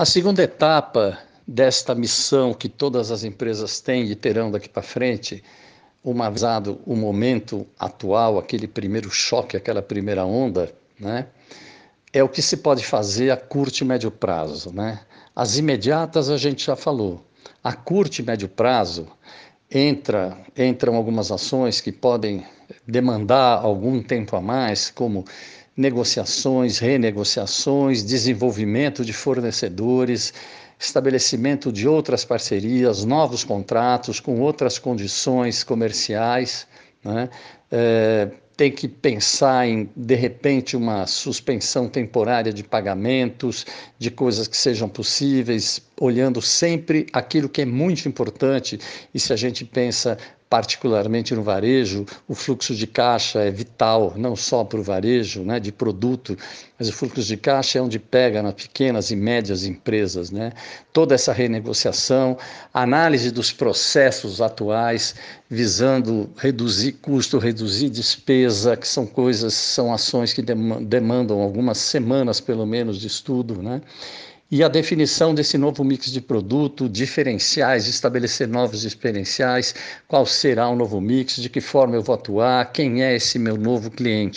A segunda etapa desta missão que todas as empresas têm e terão daqui para frente, uma visado o momento atual, aquele primeiro choque, aquela primeira onda, né? É o que se pode fazer a curto e médio prazo, né? As imediatas a gente já falou. A curto e médio prazo entra, entram algumas ações que podem demandar algum tempo a mais, como negociações, renegociações, desenvolvimento de fornecedores, estabelecimento de outras parcerias, novos contratos com outras condições comerciais. Né? É, tem que pensar em, de repente, uma suspensão temporária de pagamentos, de coisas que sejam possíveis, olhando sempre aquilo que é muito importante. E se a gente pensa particularmente no varejo, o fluxo de caixa é vital, não só para o varejo né, de produto, mas o fluxo de caixa é onde pega nas pequenas e médias empresas. Né? Toda essa renegociação, análise dos processos atuais, visando reduzir custo, reduzir despesa, que são coisas, são ações que demandam algumas semanas, pelo menos, de estudo. Né? E a definição desse novo mix de produto, diferenciais, estabelecer novos diferenciais, qual será o novo mix, de que forma eu vou atuar, quem é esse meu novo cliente.